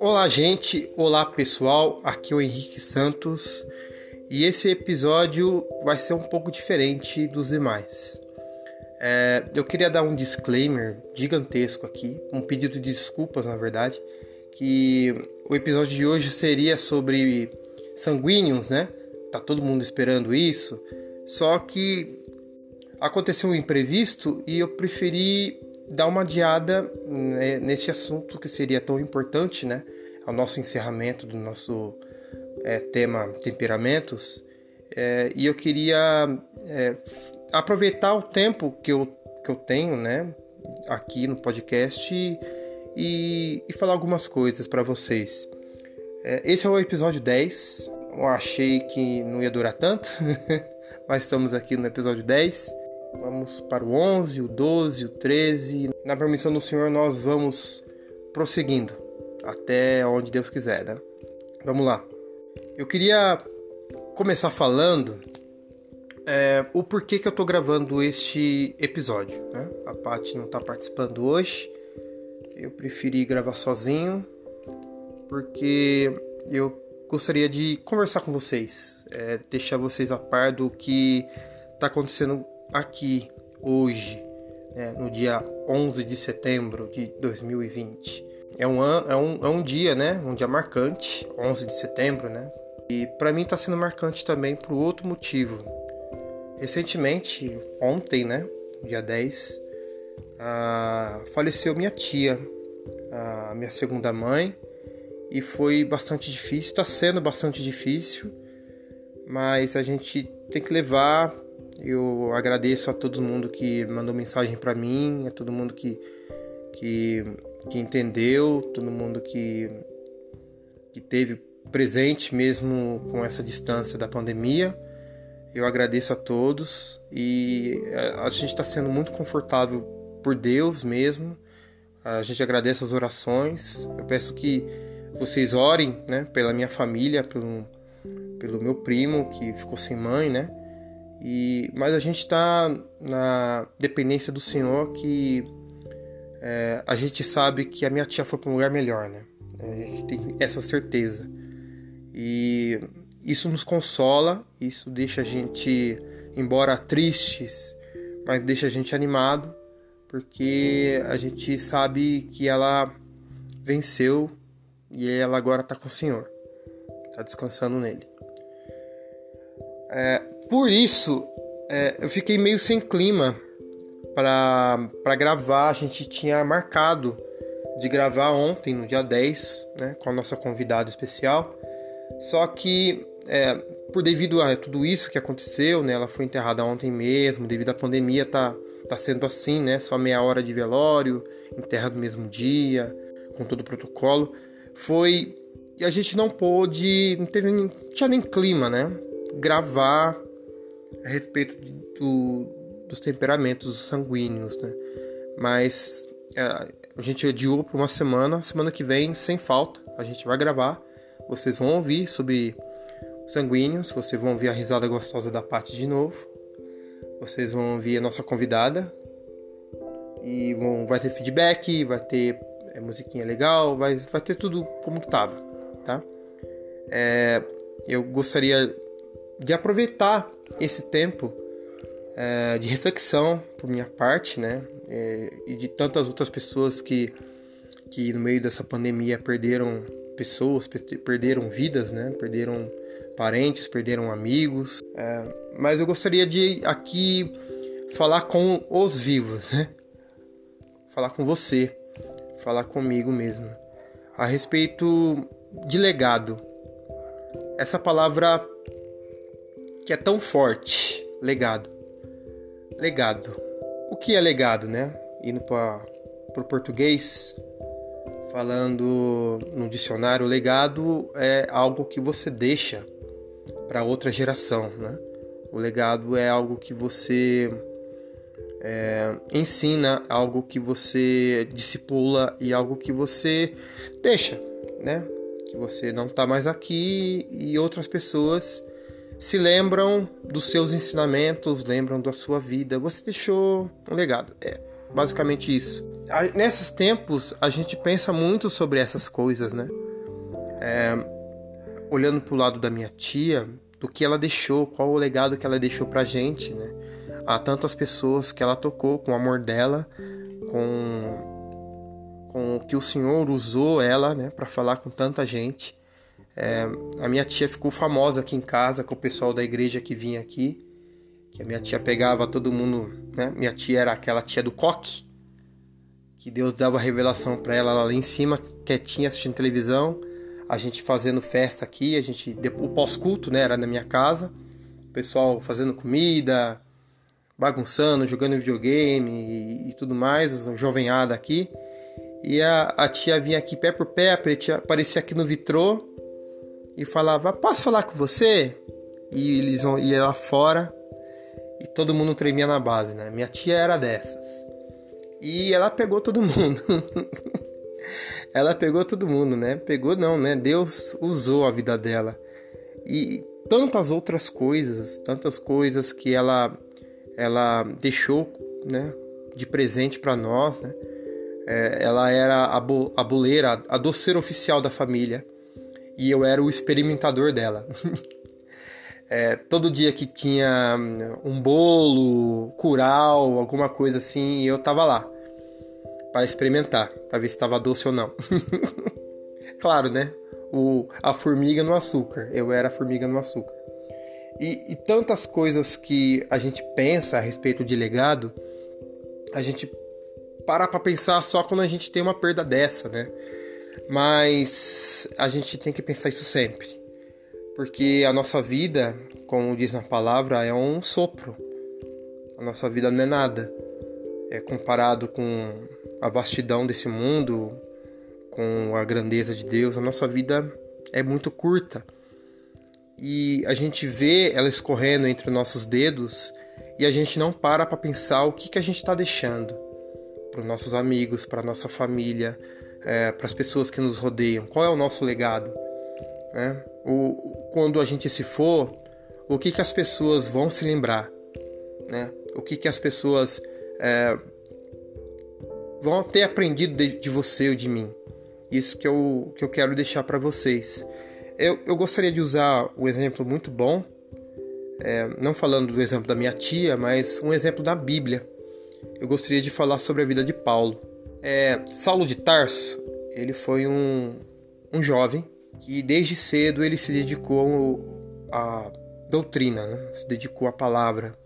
Olá, gente. Olá, pessoal. Aqui é o Henrique Santos e esse episódio vai ser um pouco diferente dos demais. É, eu queria dar um disclaimer gigantesco aqui, um pedido de desculpas, na verdade, que o episódio de hoje seria sobre sanguíneos, né? Tá todo mundo esperando isso. Só que aconteceu um imprevisto e eu preferi dar uma adiada né, nesse assunto que seria tão importante, né? Ao nosso encerramento do nosso é, tema temperamentos. É, e eu queria é, aproveitar o tempo que eu, que eu tenho, né? Aqui no podcast e, e falar algumas coisas para vocês. É, esse é o episódio 10. Eu achei que não ia durar tanto, mas estamos aqui no episódio 10. Vamos para o 11, o 12, o 13. Na permissão do Senhor, nós vamos prosseguindo até onde Deus quiser, né? Vamos lá. Eu queria começar falando é, o porquê que eu tô gravando este episódio, né? A Paty não está participando hoje. Eu preferi gravar sozinho porque eu gostaria de conversar com vocês, é, deixar vocês a par do que está acontecendo aqui hoje, né, no dia 11 de setembro de 2020. É um, é, um, é um dia, né? Um dia marcante, 11 de setembro, né? E para mim está sendo marcante também por outro motivo. Recentemente, ontem, né? Dia 10, ah, faleceu minha tia, a minha segunda mãe, e foi bastante difícil, está sendo bastante difícil, mas a gente tem que levar eu agradeço a todo mundo que mandou mensagem para mim, a todo mundo que, que, que entendeu, todo mundo que, que teve presente mesmo com essa distância da pandemia. Eu agradeço a todos e a gente está sendo muito confortável por Deus mesmo. A gente agradece as orações. Eu peço que vocês orem né, pela minha família, pelo, pelo meu primo que ficou sem mãe, né? E, mas a gente está na dependência do Senhor que é, a gente sabe que a minha tia foi para um lugar melhor, né? A gente tem essa certeza. E isso nos consola, isso deixa a gente, embora tristes, mas deixa a gente animado, porque a gente sabe que ela venceu e ela agora está com o Senhor, está descansando nele. É, por isso, é, eu fiquei meio sem clima para gravar. A gente tinha marcado de gravar ontem, no dia 10, né, com a nossa convidada especial. Só que, é, por devido a tudo isso que aconteceu, né, ela foi enterrada ontem mesmo, devido à pandemia, tá, tá sendo assim, né? Só meia hora de velório, enterra no mesmo dia, com todo o protocolo. Foi. E a gente não pôde, não teve não tinha nem clima, né? Gravar a respeito do, dos temperamentos sanguíneos, né? Mas é, a gente adiou por uma semana, semana que vem, sem falta, a gente vai gravar. Vocês vão ouvir sobre sanguíneos, vocês vão ouvir a risada gostosa da parte de novo. Vocês vão ouvir a nossa convidada e vão, vai ter feedback, vai ter é, musiquinha legal, vai, vai ter tudo como estava, tá? É, eu gostaria de aproveitar esse tempo é, de reflexão por minha parte, né? É, e de tantas outras pessoas que, que no meio dessa pandemia perderam pessoas, perderam vidas, né? Perderam parentes, perderam amigos. É, mas eu gostaria de aqui falar com os vivos, né? Falar com você, falar comigo mesmo a respeito de legado. Essa palavra que é tão forte, legado. Legado. O que é legado, né? Indo para o português, falando no dicionário, legado é algo que você deixa para outra geração, né? O legado é algo que você é, ensina, algo que você discipula e algo que você deixa, né? Que você não está mais aqui e outras pessoas se lembram dos seus ensinamentos, lembram da sua vida. Você deixou um legado. É basicamente isso. Nesses tempos, a gente pensa muito sobre essas coisas, né? É, olhando para o lado da minha tia, do que ela deixou, qual o legado que ela deixou pra gente, né? Há tantas pessoas que ela tocou com o amor dela, com, com o que o Senhor usou ela, né, para falar com tanta gente. É, a minha tia ficou famosa aqui em casa com o pessoal da igreja que vinha aqui, que a minha tia pegava todo mundo, né? Minha tia era aquela tia do coque, que Deus dava revelação para ela lá em cima, quietinha assistindo televisão, a gente fazendo festa aqui, a gente o pós-culto, né, era na minha casa, o pessoal fazendo comida, bagunçando, jogando videogame e, e tudo mais, jovenhada aqui. E a, a, tia vinha aqui pé por pé, aparecia aqui no vitrô e falava: Posso falar com você? E eles iam lá fora e todo mundo tremia na base, né? Minha tia era dessas. E ela pegou todo mundo. ela pegou todo mundo, né? Pegou não, né? Deus usou a vida dela. E tantas outras coisas, tantas coisas que ela ela deixou, né, de presente para nós, né? É, ela era a, bo, a boleira, a doceira oficial da família e eu era o experimentador dela. é, todo dia que tinha um bolo, curau, alguma coisa assim, eu tava lá para experimentar, para ver se estava doce ou não. claro, né? O, a formiga no açúcar. Eu era a formiga no açúcar. E, e tantas coisas que a gente pensa a respeito de legado, a gente para para pensar só quando a gente tem uma perda dessa, né? Mas a gente tem que pensar isso sempre. Porque a nossa vida, como diz na palavra, é um sopro. A nossa vida não é nada. É comparado com a vastidão desse mundo, com a grandeza de Deus, a nossa vida é muito curta. E a gente vê ela escorrendo entre os nossos dedos e a gente não para para pensar o que, que a gente está deixando para os nossos amigos, para nossa família, é, para as pessoas que nos rodeiam? Qual é o nosso legado? Né? O, quando a gente se for, o que, que as pessoas vão se lembrar? Né? O que, que as pessoas é, vão ter aprendido de, de, você ou de mim? Isso que eu, que eu quero deixar para vocês. Eu, eu gostaria de usar um exemplo muito bom, é, não falando do exemplo da minha tia, mas um exemplo da Bíblia. Eu gostaria de falar sobre a vida de Paulo. É, Saulo de Tarso, ele foi um, um jovem que desde cedo ele se dedicou à doutrina, né? se dedicou à palavra.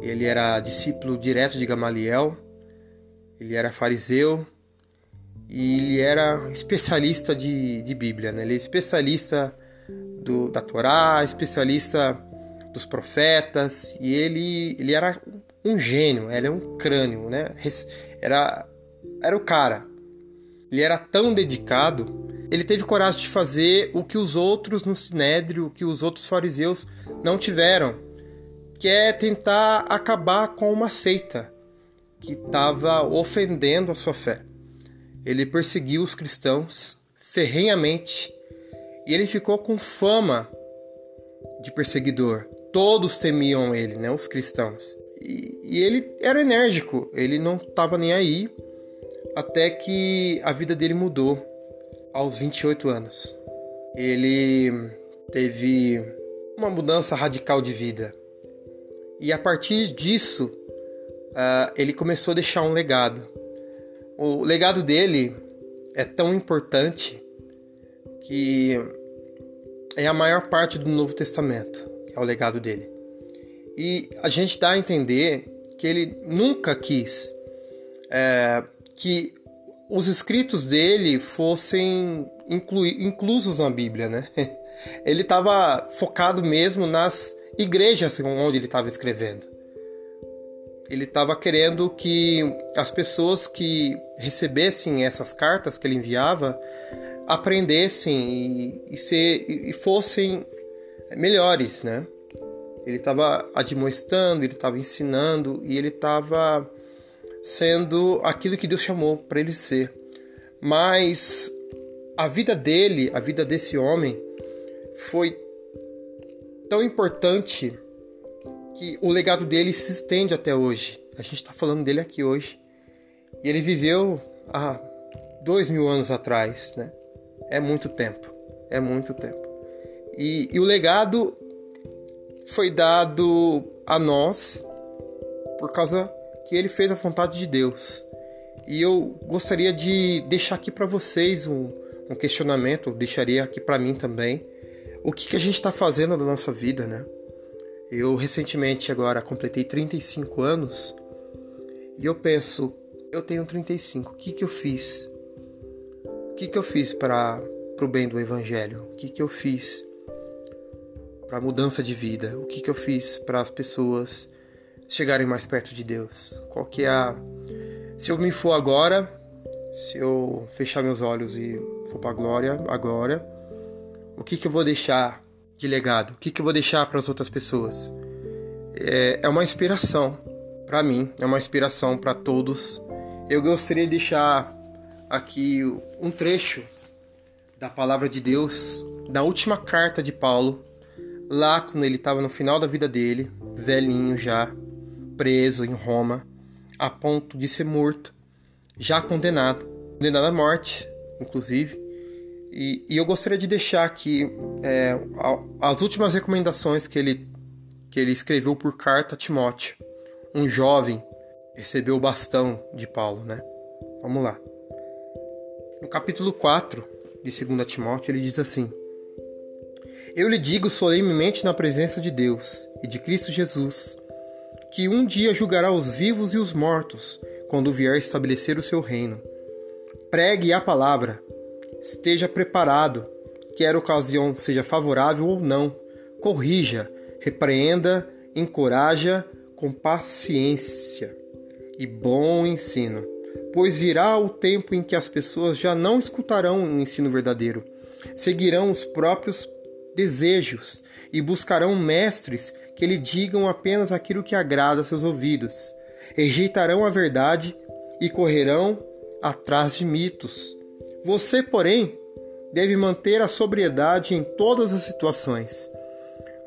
Ele era discípulo direto de Gamaliel, ele era fariseu e ele era especialista de, de Bíblia. Né? Ele é especialista do, da Torá, especialista dos profetas e ele, ele era um gênio, ele é um crânio, né? Era era o cara. Ele era tão dedicado, ele teve coragem de fazer o que os outros no Sinédrio, o que os outros fariseus não tiveram, que é tentar acabar com uma seita que estava ofendendo a sua fé. Ele perseguiu os cristãos ferrenhamente e ele ficou com fama de perseguidor. Todos temiam ele, né, os cristãos. E, e ele era enérgico, ele não estava nem aí até que a vida dele mudou aos 28 anos. Ele teve uma mudança radical de vida. E a partir disso, uh, ele começou a deixar um legado. O legado dele é tão importante que é a maior parte do Novo Testamento, é o legado dele. E a gente dá a entender que ele nunca quis é, que os escritos dele fossem inclu inclusos na Bíblia, né? Ele estava focado mesmo nas igrejas onde ele estava escrevendo. Ele estava querendo que as pessoas que recebessem essas cartas que ele enviava aprendessem e, e, e fossem melhores, né? Ele estava admoestando, ele estava ensinando e ele estava sendo aquilo que Deus chamou para ele ser. Mas a vida dele, a vida desse homem, foi tão importante que o legado dele se estende até hoje. A gente está falando dele aqui hoje. E ele viveu há dois mil anos atrás, né? É muito tempo. É muito tempo. E, e o legado foi dado a nós por causa que ele fez a vontade de Deus. E eu gostaria de deixar aqui para vocês um, um questionamento, deixaria aqui para mim também. O que, que a gente está fazendo na nossa vida, né? Eu recentemente agora completei 35 anos e eu penso, eu tenho 35, o que, que eu fiz? O que, que eu fiz para o bem do Evangelho? O que, que eu fiz para a mudança de vida? O que, que eu fiz para as pessoas chegarem mais perto de Deus? Qual que é a... Se eu me for agora, se eu fechar meus olhos e for para a glória agora, o que, que eu vou deixar de legado? O que, que eu vou deixar para as outras pessoas? É, é uma inspiração para mim, é uma inspiração para todos. Eu gostaria de deixar aqui um trecho da palavra de Deus, da última carta de Paulo, lá quando ele estava no final da vida dele, velhinho já, preso em Roma, a ponto de ser morto, já condenado, condenado à morte, inclusive. E, e eu gostaria de deixar aqui é, as últimas recomendações que ele, que ele escreveu por carta a Timóteo. Um jovem recebeu o bastão de Paulo, né? Vamos lá. No capítulo 4 de 2 Timóteo, ele diz assim: Eu lhe digo solenemente na presença de Deus e de Cristo Jesus, que um dia julgará os vivos e os mortos, quando vier estabelecer o seu reino. Pregue a palavra, Esteja preparado, quer a ocasião seja favorável ou não. Corrija, repreenda, encoraja com paciência e bom ensino, pois virá o tempo em que as pessoas já não escutarão o ensino verdadeiro, seguirão os próprios desejos e buscarão mestres que lhe digam apenas aquilo que agrada a seus ouvidos. Rejeitarão a verdade e correrão atrás de mitos você, porém, deve manter a sobriedade em todas as situações.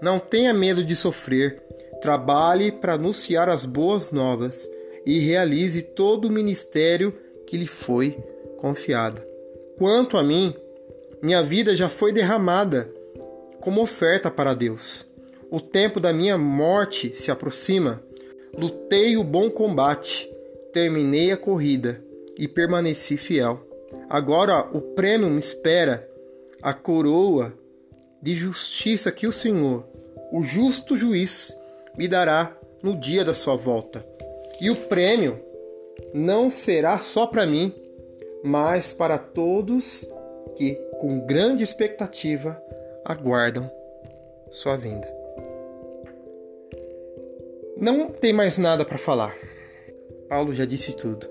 Não tenha medo de sofrer, trabalhe para anunciar as boas novas e realize todo o ministério que lhe foi confiado. Quanto a mim, minha vida já foi derramada como oferta para Deus. O tempo da minha morte se aproxima. Lutei o bom combate, terminei a corrida e permaneci fiel. Agora o prêmio me espera, a coroa de justiça que o Senhor, o justo juiz, me dará no dia da sua volta. E o prêmio não será só para mim, mas para todos que, com grande expectativa, aguardam sua vinda. Não tem mais nada para falar. Paulo já disse tudo.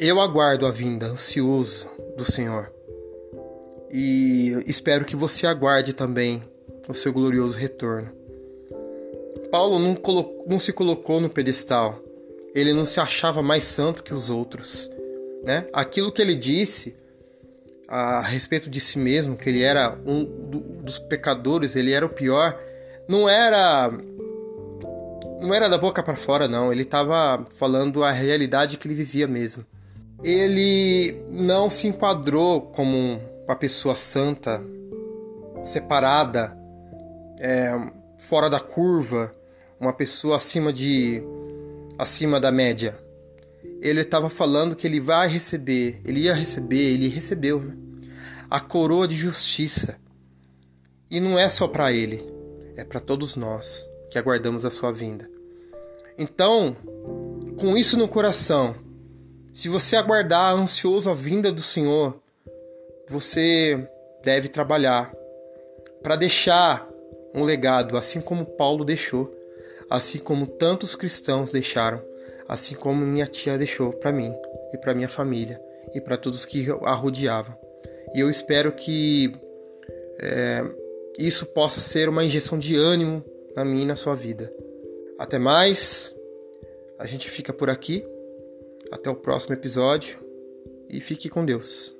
Eu aguardo a vinda ansioso do Senhor. E espero que você aguarde também o seu glorioso retorno. Paulo não, colocou, não se colocou no pedestal. Ele não se achava mais santo que os outros. Né? Aquilo que ele disse a respeito de si mesmo, que ele era um dos pecadores, ele era o pior, não era não era da boca para fora não, ele estava falando a realidade que ele vivia mesmo ele não se enquadrou como uma pessoa santa, separada, é, fora da curva, uma pessoa acima de acima da média. Ele estava falando que ele vai receber, ele ia receber, ele recebeu né? a coroa de justiça. E não é só para ele, é para todos nós que aguardamos a sua vinda. Então, com isso no coração, se você aguardar ansioso a vinda do Senhor, você deve trabalhar para deixar um legado, assim como Paulo deixou, assim como tantos cristãos deixaram, assim como minha tia deixou para mim e para minha família e para todos que a rodeavam. E eu espero que é, isso possa ser uma injeção de ânimo na minha e na sua vida. Até mais, a gente fica por aqui. Até o próximo episódio e fique com Deus.